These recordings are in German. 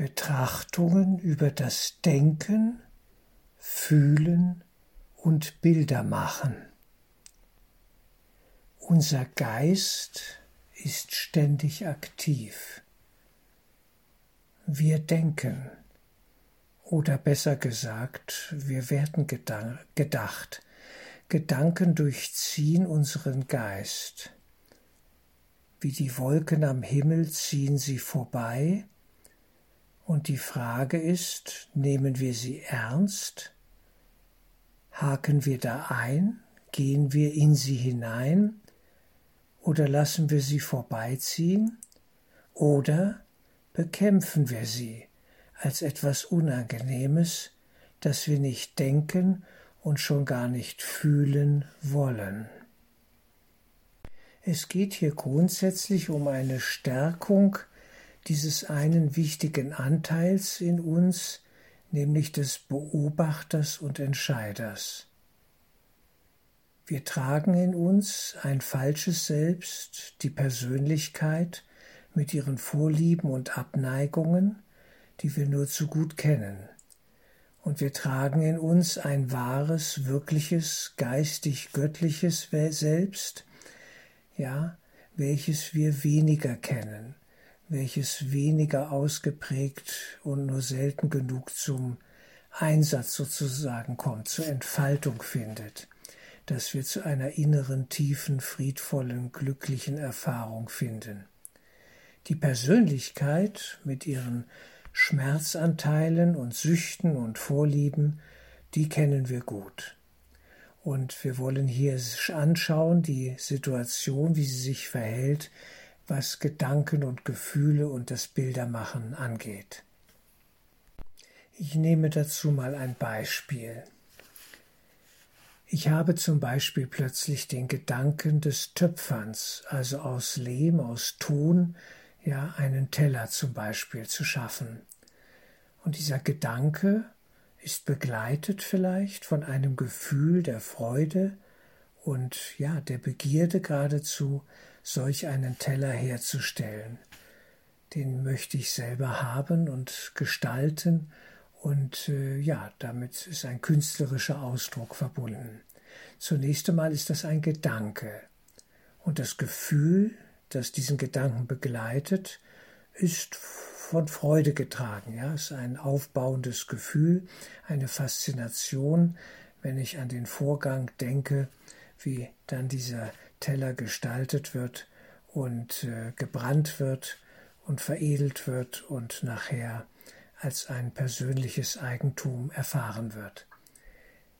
Betrachtungen über das Denken, Fühlen und Bilder machen. Unser Geist ist ständig aktiv. Wir denken, oder besser gesagt, wir werden gedacht. Gedanken durchziehen unseren Geist. Wie die Wolken am Himmel ziehen sie vorbei, und die Frage ist, nehmen wir sie ernst? Haken wir da ein? Gehen wir in sie hinein? Oder lassen wir sie vorbeiziehen? Oder bekämpfen wir sie als etwas Unangenehmes, das wir nicht denken und schon gar nicht fühlen wollen? Es geht hier grundsätzlich um eine Stärkung dieses einen wichtigen Anteils in uns, nämlich des Beobachters und Entscheiders. Wir tragen in uns ein falsches Selbst, die Persönlichkeit mit ihren Vorlieben und Abneigungen, die wir nur zu gut kennen. Und wir tragen in uns ein wahres, wirkliches, geistig göttliches Selbst, ja, welches wir weniger kennen, welches weniger ausgeprägt und nur selten genug zum Einsatz sozusagen kommt, zur Entfaltung findet, dass wir zu einer inneren, tiefen, friedvollen, glücklichen Erfahrung finden. Die Persönlichkeit mit ihren Schmerzanteilen und Süchten und Vorlieben, die kennen wir gut. Und wir wollen hier anschauen, die Situation, wie sie sich verhält, was Gedanken und Gefühle und das Bildermachen angeht. Ich nehme dazu mal ein Beispiel. Ich habe zum Beispiel plötzlich den Gedanken des Töpferns, also aus Lehm, aus Ton, ja, einen Teller zum Beispiel zu schaffen. Und dieser Gedanke ist begleitet vielleicht von einem Gefühl der Freude und ja, der Begierde geradezu, solch einen Teller herzustellen. Den möchte ich selber haben und gestalten und äh, ja, damit ist ein künstlerischer Ausdruck verbunden. Zunächst einmal ist das ein Gedanke und das Gefühl, das diesen Gedanken begleitet, ist von Freude getragen. Ja, es ist ein aufbauendes Gefühl, eine Faszination, wenn ich an den Vorgang denke, wie dann dieser Teller gestaltet wird und äh, gebrannt wird und veredelt wird und nachher als ein persönliches Eigentum erfahren wird.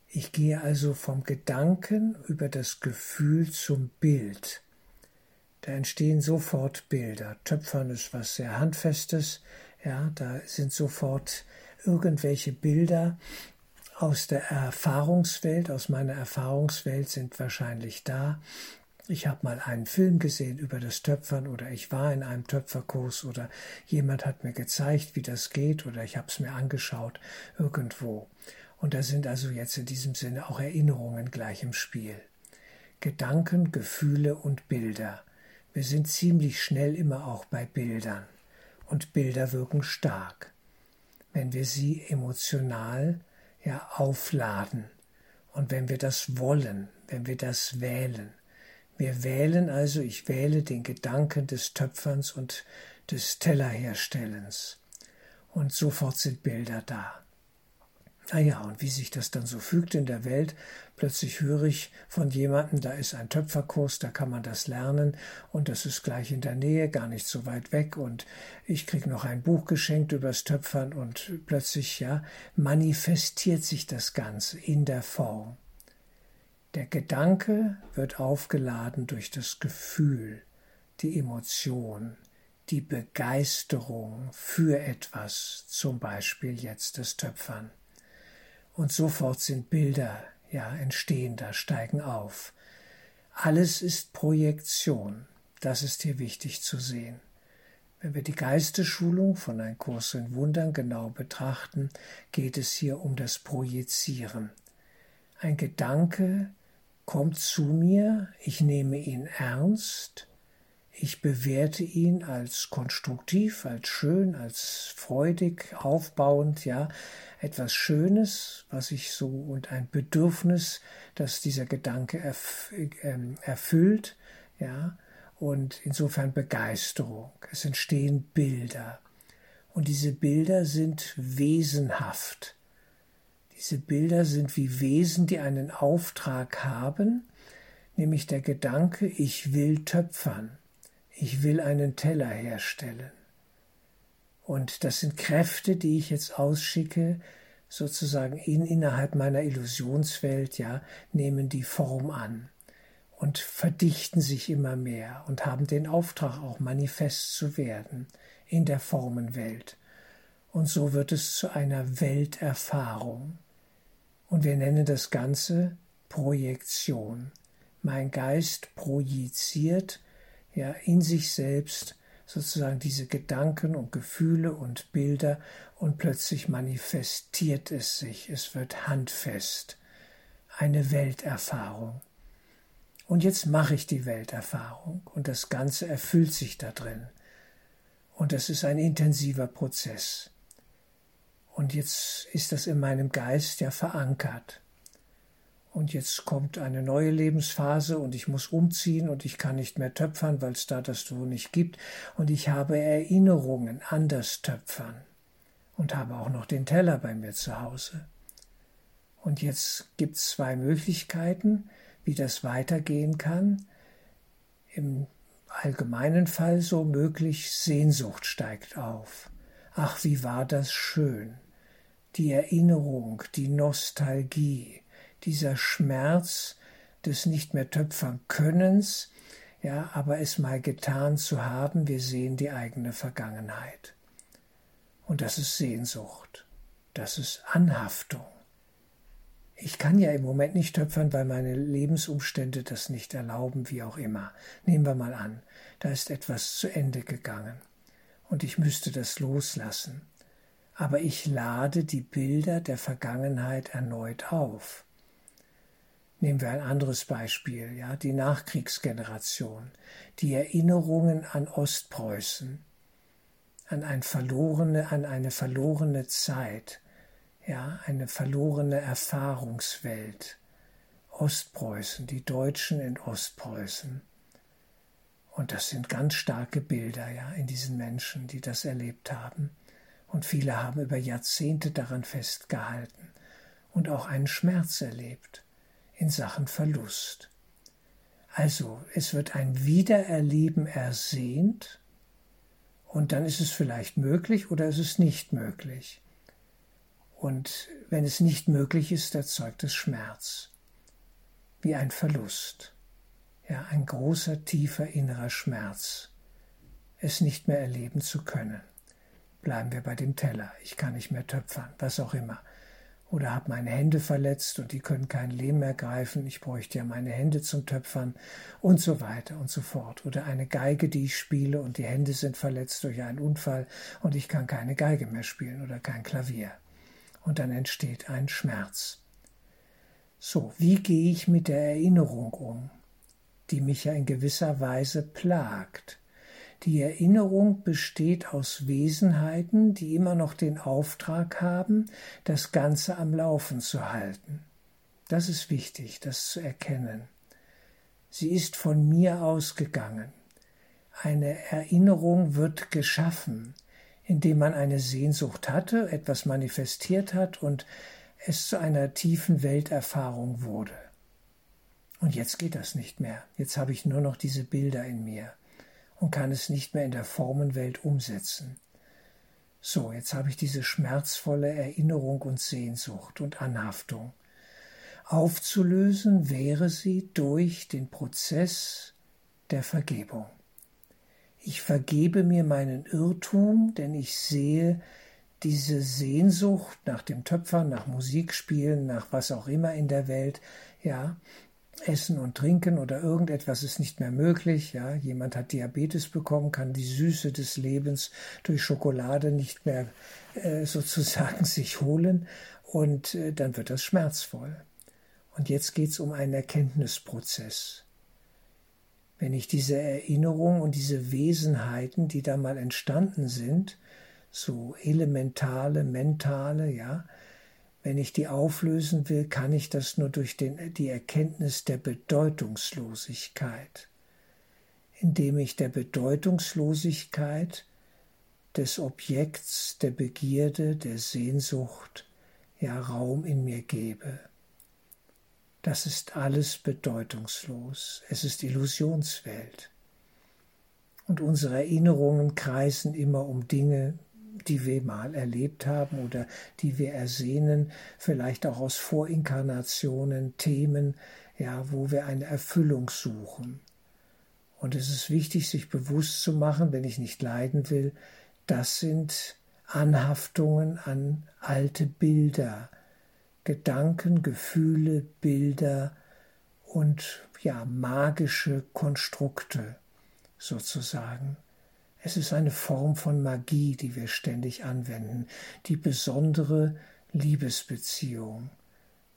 Ich gehe also vom Gedanken über das Gefühl zum Bild. Da entstehen sofort Bilder. Töpfern ist was sehr Handfestes. Ja, da sind sofort irgendwelche Bilder aus der Erfahrungswelt, aus meiner Erfahrungswelt sind wahrscheinlich da. Ich habe mal einen Film gesehen über das Töpfern oder ich war in einem Töpferkurs oder jemand hat mir gezeigt, wie das geht oder ich habe es mir angeschaut irgendwo. Und da sind also jetzt in diesem Sinne auch Erinnerungen gleich im Spiel. Gedanken, Gefühle und Bilder. Wir sind ziemlich schnell immer auch bei Bildern. Und Bilder wirken stark, wenn wir sie emotional ja aufladen. Und wenn wir das wollen, wenn wir das wählen. Wir wählen also, ich wähle den Gedanken des Töpferns und des Tellerherstellens. Und sofort sind Bilder da. Naja, und wie sich das dann so fügt in der Welt, plötzlich höre ich von jemandem, da ist ein Töpferkurs, da kann man das lernen und das ist gleich in der Nähe, gar nicht so weit weg und ich kriege noch ein Buch geschenkt übers Töpfern und plötzlich, ja, manifestiert sich das Ganze in der Form. Der Gedanke wird aufgeladen durch das Gefühl, die Emotion, die Begeisterung für etwas, zum Beispiel jetzt das Töpfern. Und sofort sind Bilder, ja, entstehen da, steigen auf. Alles ist Projektion. Das ist hier wichtig zu sehen. Wenn wir die Geistesschulung von Ein Kurs in Wundern genau betrachten, geht es hier um das Projizieren. Ein Gedanke kommt zu mir, ich nehme ihn ernst, Ich bewerte ihn als konstruktiv, als schön, als freudig, aufbauend, ja, etwas Schönes, was ich so und ein Bedürfnis, das dieser Gedanke erf äh, erfüllt, ja, und insofern Begeisterung. Es entstehen Bilder. Und diese Bilder sind wesenhaft. Diese Bilder sind wie Wesen, die einen Auftrag haben, nämlich der Gedanke, ich will töpfern, ich will einen Teller herstellen. Und das sind Kräfte, die ich jetzt ausschicke, sozusagen in, innerhalb meiner Illusionswelt, ja, nehmen die Form an und verdichten sich immer mehr und haben den Auftrag auch manifest zu werden in der Formenwelt. Und so wird es zu einer Welterfahrung. Und wir nennen das Ganze Projektion. Mein Geist projiziert ja in sich selbst sozusagen diese Gedanken und Gefühle und Bilder und plötzlich manifestiert es sich, es wird handfest, eine Welterfahrung. Und jetzt mache ich die Welterfahrung und das Ganze erfüllt sich da drin. Und das ist ein intensiver Prozess. Und jetzt ist das in meinem Geist ja verankert. Und jetzt kommt eine neue Lebensphase und ich muss umziehen und ich kann nicht mehr töpfern, weil es da das Du nicht gibt. Und ich habe Erinnerungen an das Töpfern und habe auch noch den Teller bei mir zu Hause. Und jetzt gibt es zwei Möglichkeiten, wie das weitergehen kann. Im allgemeinen Fall so möglich, Sehnsucht steigt auf. Ach, wie war das schön. Die Erinnerung, die Nostalgie, dieser Schmerz des nicht mehr töpfern Könnens, ja, aber es mal getan zu haben, wir sehen die eigene Vergangenheit. Und das ist Sehnsucht, das ist Anhaftung. Ich kann ja im Moment nicht töpfern, weil meine Lebensumstände das nicht erlauben, wie auch immer. Nehmen wir mal an, da ist etwas zu Ende gegangen und ich müsste das loslassen. Aber ich lade die Bilder der Vergangenheit erneut auf. Nehmen wir ein anderes Beispiel, ja, die Nachkriegsgeneration, die Erinnerungen an Ostpreußen, an, ein verlorene, an eine verlorene Zeit, ja, eine verlorene Erfahrungswelt. Ostpreußen, die Deutschen in Ostpreußen. Und das sind ganz starke Bilder, ja, in diesen Menschen, die das erlebt haben. Und viele haben über Jahrzehnte daran festgehalten und auch einen Schmerz erlebt in Sachen Verlust. Also, es wird ein Wiedererleben ersehnt, und dann ist es vielleicht möglich oder ist es nicht möglich. Und wenn es nicht möglich ist, erzeugt es Schmerz, wie ein Verlust, ja, ein großer, tiefer innerer Schmerz, es nicht mehr erleben zu können. Bleiben wir bei dem Teller, ich kann nicht mehr töpfern, was auch immer. Oder habe meine Hände verletzt und die können kein Lehm mehr greifen, ich bräuchte ja meine Hände zum Töpfern und so weiter und so fort. Oder eine Geige, die ich spiele und die Hände sind verletzt durch einen Unfall und ich kann keine Geige mehr spielen oder kein Klavier und dann entsteht ein Schmerz. So, wie gehe ich mit der Erinnerung um, die mich ja in gewisser Weise plagt? Die Erinnerung besteht aus Wesenheiten, die immer noch den Auftrag haben, das Ganze am Laufen zu halten. Das ist wichtig, das zu erkennen. Sie ist von mir ausgegangen. Eine Erinnerung wird geschaffen, indem man eine Sehnsucht hatte, etwas manifestiert hat und es zu einer tiefen Welterfahrung wurde. Und jetzt geht das nicht mehr. Jetzt habe ich nur noch diese Bilder in mir und kann es nicht mehr in der Formenwelt umsetzen. So, jetzt habe ich diese schmerzvolle Erinnerung und Sehnsucht und Anhaftung. Aufzulösen wäre sie durch den Prozess der Vergebung. Ich vergebe mir meinen Irrtum, denn ich sehe diese Sehnsucht nach dem Töpfern, nach Musikspielen, nach was auch immer in der Welt, ja, Essen und Trinken oder irgendetwas ist nicht mehr möglich, ja, jemand hat Diabetes bekommen, kann die Süße des Lebens durch Schokolade nicht mehr äh, sozusagen sich holen und äh, dann wird das schmerzvoll. Und jetzt geht es um einen Erkenntnisprozess. wenn ich diese Erinnerung und diese Wesenheiten, die da mal entstanden sind, so elementale, mentale, ja, wenn ich die auflösen will, kann ich das nur durch den, die Erkenntnis der Bedeutungslosigkeit, indem ich der Bedeutungslosigkeit des Objekts der Begierde, der Sehnsucht, ja Raum in mir gebe. Das ist alles bedeutungslos, es ist Illusionswelt. Und unsere Erinnerungen kreisen immer um Dinge, die wir mal erlebt haben oder die wir ersehnen, vielleicht auch aus Vorinkarnationen, Themen, ja, wo wir eine Erfüllung suchen. Und es ist wichtig, sich bewusst zu machen, wenn ich nicht leiden will, das sind Anhaftungen an alte Bilder, Gedanken, Gefühle, Bilder und ja, magische Konstrukte sozusagen. Es ist eine Form von Magie, die wir ständig anwenden, die besondere Liebesbeziehung,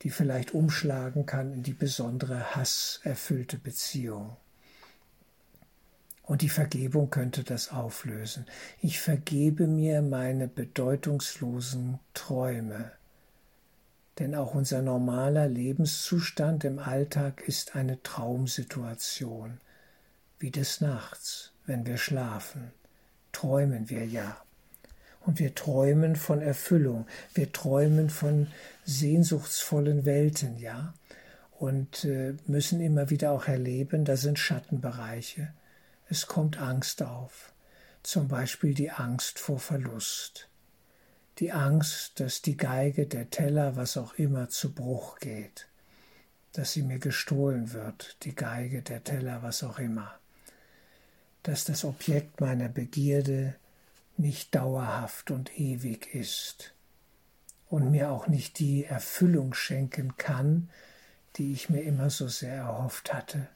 die vielleicht umschlagen kann in die besondere hasserfüllte Beziehung. Und die Vergebung könnte das auflösen. Ich vergebe mir meine bedeutungslosen Träume. Denn auch unser normaler Lebenszustand im Alltag ist eine Traumsituation, wie des Nachts wenn wir schlafen, träumen wir ja. Und wir träumen von Erfüllung, wir träumen von sehnsuchtsvollen Welten, ja. Und äh, müssen immer wieder auch erleben, da sind Schattenbereiche. Es kommt Angst auf, zum Beispiel die Angst vor Verlust, die Angst, dass die Geige, der Teller, was auch immer, zu Bruch geht, dass sie mir gestohlen wird, die Geige, der Teller, was auch immer dass das Objekt meiner Begierde nicht dauerhaft und ewig ist und mir auch nicht die Erfüllung schenken kann, die ich mir immer so sehr erhofft hatte.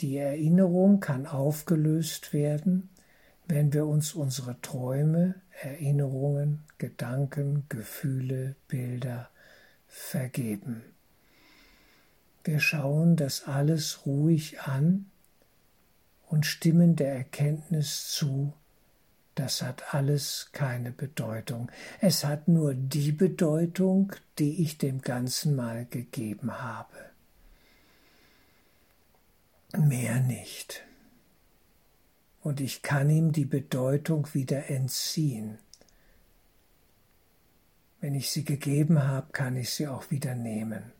Die Erinnerung kann aufgelöst werden, wenn wir uns unsere Träume, Erinnerungen, Gedanken, Gefühle, Bilder vergeben. Wir schauen das alles ruhig an und stimmen der Erkenntnis zu, das hat alles keine Bedeutung. Es hat nur die Bedeutung, die ich dem Ganzen mal gegeben habe. Mehr nicht. Und ich kann ihm die Bedeutung wieder entziehen. Wenn ich sie gegeben habe, kann ich sie auch wieder nehmen.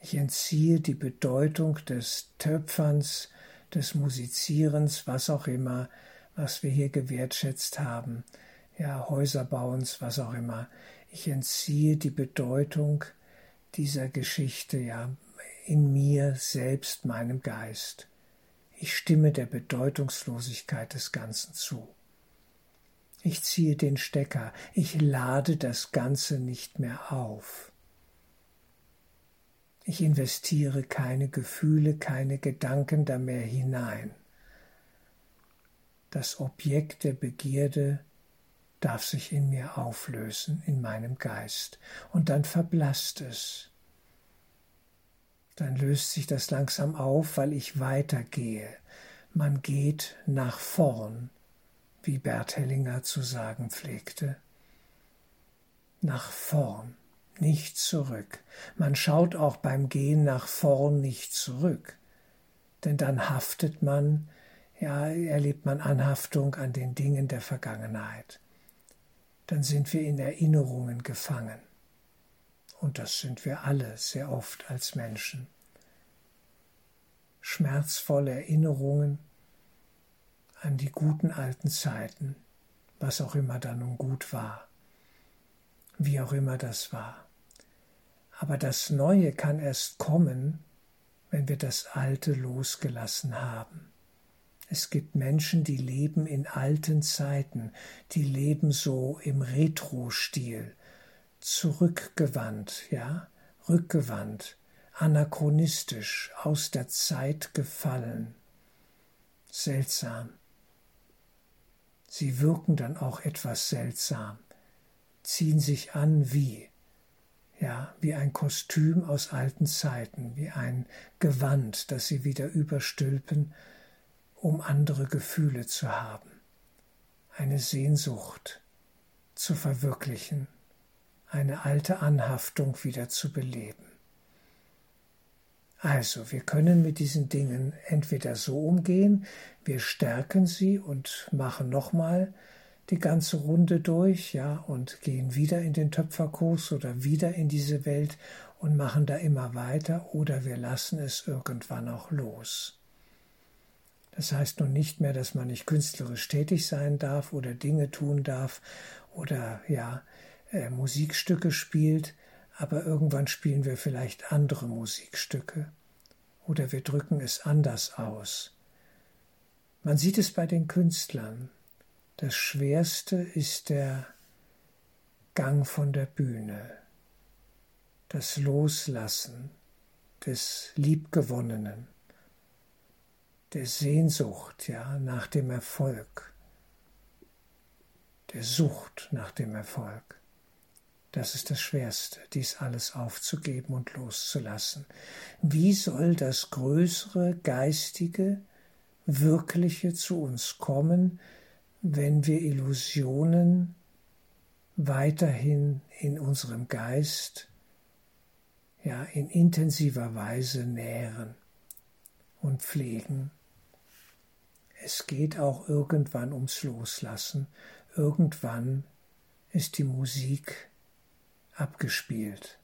Ich entziehe die Bedeutung des Töpferns des Musizierens, was auch immer, was wir hier gewertschätzt haben, ja, Häuserbauens, was auch immer. Ich entziehe die Bedeutung dieser Geschichte, ja, in mir selbst, meinem Geist. Ich stimme der Bedeutungslosigkeit des Ganzen zu. Ich ziehe den Stecker, ich lade das Ganze nicht mehr auf. Ich investiere keine Gefühle, keine Gedanken da mehr hinein. Das Objekt der Begierde darf sich in mir auflösen, in meinem Geist, und dann verblasst es. Dann löst sich das langsam auf, weil ich weitergehe. Man geht nach vorn, wie Bert Hellinger zu sagen pflegte. Nach vorn nicht zurück. Man schaut auch beim Gehen nach vorn nicht zurück, denn dann haftet man, ja, erlebt man Anhaftung an den Dingen der Vergangenheit. Dann sind wir in Erinnerungen gefangen. Und das sind wir alle sehr oft als Menschen. Schmerzvolle Erinnerungen an die guten alten Zeiten, was auch immer da nun gut war wie auch immer das war. Aber das Neue kann erst kommen, wenn wir das Alte losgelassen haben. Es gibt Menschen, die leben in alten Zeiten, die leben so im Retro-Stil, zurückgewandt, ja, rückgewandt, anachronistisch, aus der Zeit gefallen. Seltsam. Sie wirken dann auch etwas seltsam ziehen sich an wie. ja, wie ein Kostüm aus alten Zeiten, wie ein Gewand, das sie wieder überstülpen, um andere Gefühle zu haben, eine Sehnsucht zu verwirklichen, eine alte Anhaftung wieder zu beleben. Also, wir können mit diesen Dingen entweder so umgehen, wir stärken sie und machen nochmal die ganze Runde durch, ja, und gehen wieder in den Töpferkurs oder wieder in diese Welt und machen da immer weiter, oder wir lassen es irgendwann auch los. Das heißt nun nicht mehr, dass man nicht künstlerisch tätig sein darf oder Dinge tun darf oder ja, äh, Musikstücke spielt, aber irgendwann spielen wir vielleicht andere Musikstücke oder wir drücken es anders aus. Man sieht es bei den Künstlern. Das Schwerste ist der Gang von der Bühne, das Loslassen des Liebgewonnenen, der Sehnsucht ja, nach dem Erfolg, der Sucht nach dem Erfolg. Das ist das Schwerste, dies alles aufzugeben und loszulassen. Wie soll das größere Geistige, Wirkliche zu uns kommen, wenn wir Illusionen weiterhin in unserem Geist ja in intensiver Weise nähren und pflegen? Es geht auch irgendwann ums Loslassen. Irgendwann ist die Musik abgespielt?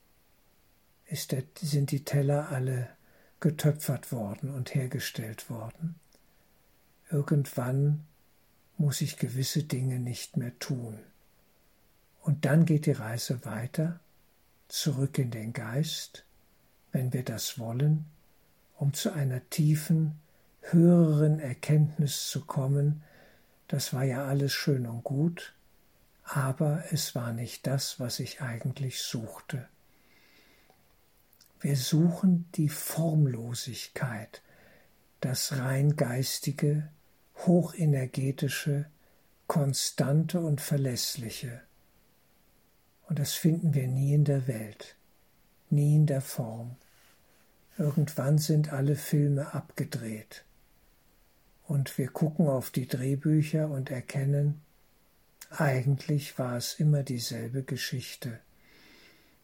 Ist der, sind die Teller alle getöpfert worden und hergestellt worden? Irgendwann muss ich gewisse Dinge nicht mehr tun. Und dann geht die Reise weiter, zurück in den Geist, wenn wir das wollen, um zu einer tiefen, höheren Erkenntnis zu kommen, das war ja alles schön und gut, aber es war nicht das, was ich eigentlich suchte. Wir suchen die Formlosigkeit, das rein geistige, hochenergetische, konstante und verlässliche. Und das finden wir nie in der Welt, nie in der Form. Irgendwann sind alle Filme abgedreht. Und wir gucken auf die Drehbücher und erkennen, eigentlich war es immer dieselbe Geschichte.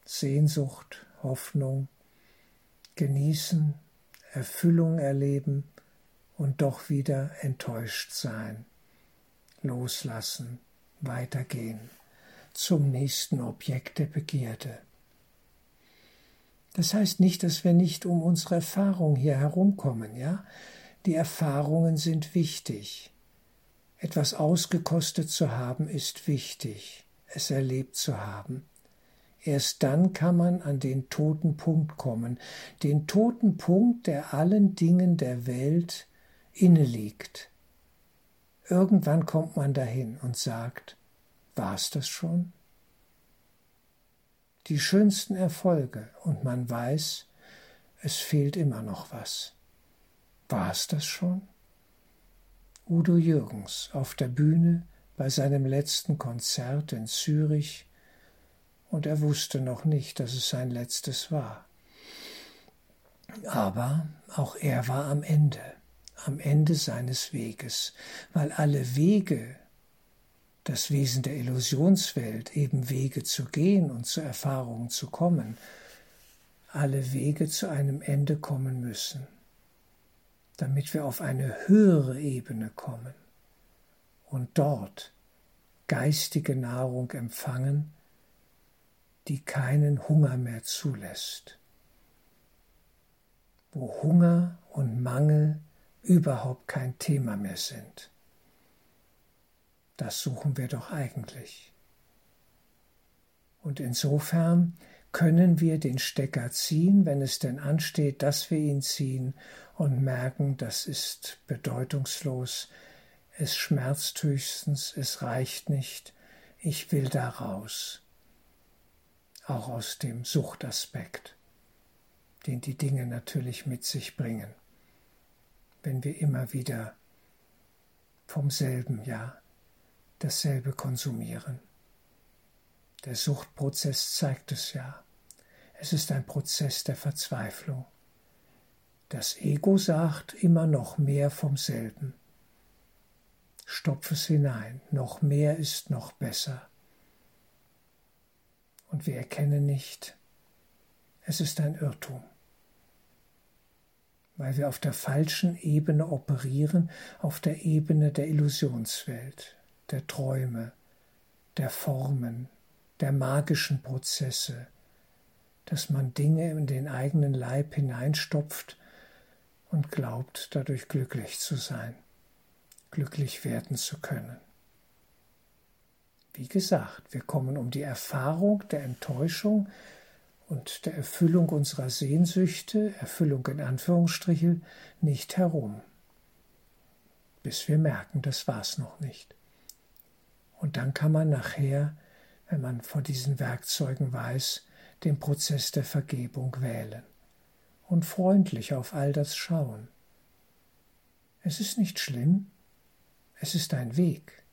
Sehnsucht, Hoffnung, genießen, Erfüllung erleben und doch wieder enttäuscht sein, loslassen, weitergehen zum nächsten Objekt der Begierde. Das heißt nicht, dass wir nicht um unsere Erfahrung hier herumkommen, ja? Die Erfahrungen sind wichtig. Etwas ausgekostet zu haben ist wichtig, es erlebt zu haben. Erst dann kann man an den toten Punkt kommen, den toten Punkt, der allen Dingen der Welt inne liegt. Irgendwann kommt man dahin und sagt, war's das schon? Die schönsten Erfolge und man weiß, es fehlt immer noch was. War's das schon? Udo Jürgens auf der Bühne bei seinem letzten Konzert in Zürich und er wusste noch nicht, dass es sein letztes war. Aber auch er war am Ende, am Ende seines Weges, weil alle Wege, das Wesen der Illusionswelt, eben Wege zu gehen und zu Erfahrungen zu kommen, alle Wege zu einem Ende kommen müssen damit wir auf eine höhere Ebene kommen und dort geistige Nahrung empfangen, die keinen Hunger mehr zulässt, wo Hunger und Mangel überhaupt kein Thema mehr sind. Das suchen wir doch eigentlich. Und insofern können wir den Stecker ziehen, wenn es denn ansteht, dass wir ihn ziehen und merken, das ist bedeutungslos, es schmerzt höchstens, es reicht nicht, ich will da raus. Auch aus dem Suchtaspekt, den die Dinge natürlich mit sich bringen, wenn wir immer wieder vom selben, ja, dasselbe konsumieren. Der Suchtprozess zeigt es ja. Es ist ein Prozess der Verzweiflung. Das Ego sagt immer noch mehr vom selben. Stopf es hinein, noch mehr ist noch besser. Und wir erkennen nicht, es ist ein Irrtum, weil wir auf der falschen Ebene operieren, auf der Ebene der Illusionswelt, der Träume, der Formen, der magischen Prozesse, dass man Dinge in den eigenen Leib hineinstopft und glaubt, dadurch glücklich zu sein, glücklich werden zu können. Wie gesagt, wir kommen um die Erfahrung der Enttäuschung und der Erfüllung unserer Sehnsüchte, Erfüllung in Anführungsstrichen, nicht herum, bis wir merken, das war's noch nicht. Und dann kann man nachher, wenn man vor diesen Werkzeugen weiß, den Prozess der Vergebung wählen und freundlich auf all das schauen. Es ist nicht schlimm, es ist ein Weg,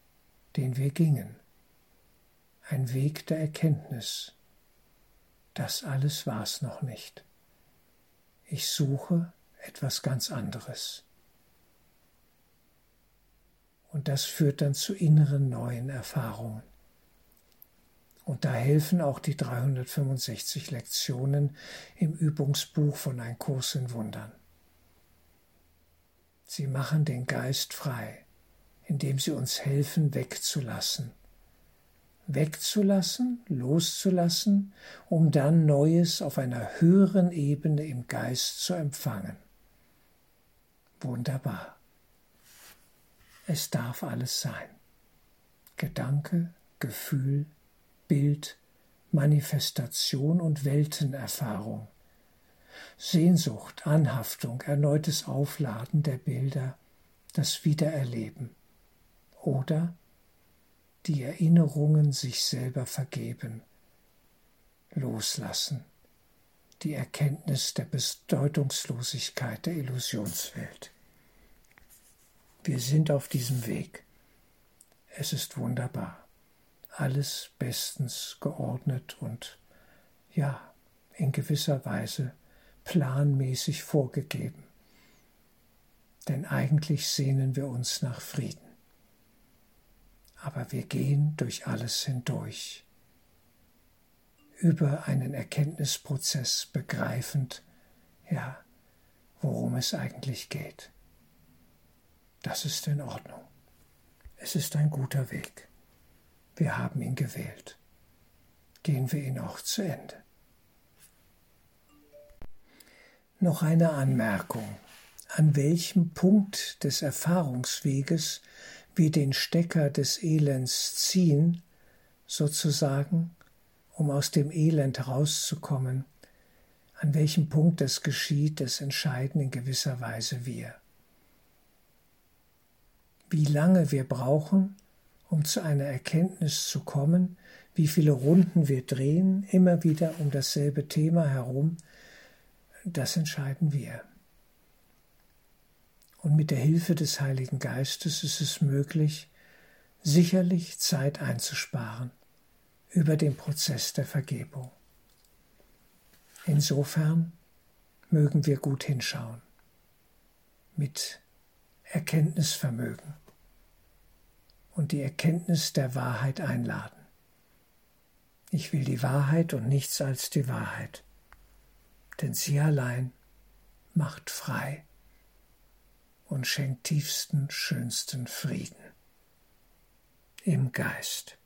den wir gingen, ein Weg der Erkenntnis. Das alles war's noch nicht. Ich suche etwas ganz anderes. Und das führt dann zu inneren neuen Erfahrungen. Und da helfen auch die 365 Lektionen im Übungsbuch von Ein Kurs in Wundern. Sie machen den Geist frei, indem sie uns helfen, wegzulassen. Wegzulassen, loszulassen, um dann Neues auf einer höheren Ebene im Geist zu empfangen. Wunderbar. Es darf alles sein. Gedanke, Gefühl, Bild, Manifestation und Weltenerfahrung. Sehnsucht, Anhaftung, erneutes Aufladen der Bilder, das Wiedererleben oder die Erinnerungen sich selber vergeben, loslassen, die Erkenntnis der Bedeutungslosigkeit der Illusionswelt. Wir sind auf diesem Weg. Es ist wunderbar alles bestens geordnet und ja, in gewisser Weise planmäßig vorgegeben. Denn eigentlich sehnen wir uns nach Frieden. Aber wir gehen durch alles hindurch, über einen Erkenntnisprozess begreifend, ja, worum es eigentlich geht. Das ist in Ordnung. Es ist ein guter Weg. Wir haben ihn gewählt. Gehen wir ihn auch zu Ende. Noch eine Anmerkung. An welchem Punkt des Erfahrungsweges wir den Stecker des Elends ziehen, sozusagen, um aus dem Elend herauszukommen, an welchem Punkt das geschieht, das entscheiden in gewisser Weise wir. Wie lange wir brauchen, um zu einer Erkenntnis zu kommen, wie viele Runden wir drehen, immer wieder um dasselbe Thema herum, das entscheiden wir. Und mit der Hilfe des Heiligen Geistes ist es möglich, sicherlich Zeit einzusparen über den Prozess der Vergebung. Insofern mögen wir gut hinschauen, mit Erkenntnisvermögen und die Erkenntnis der Wahrheit einladen. Ich will die Wahrheit und nichts als die Wahrheit, denn sie allein macht frei und schenkt tiefsten, schönsten Frieden im Geist.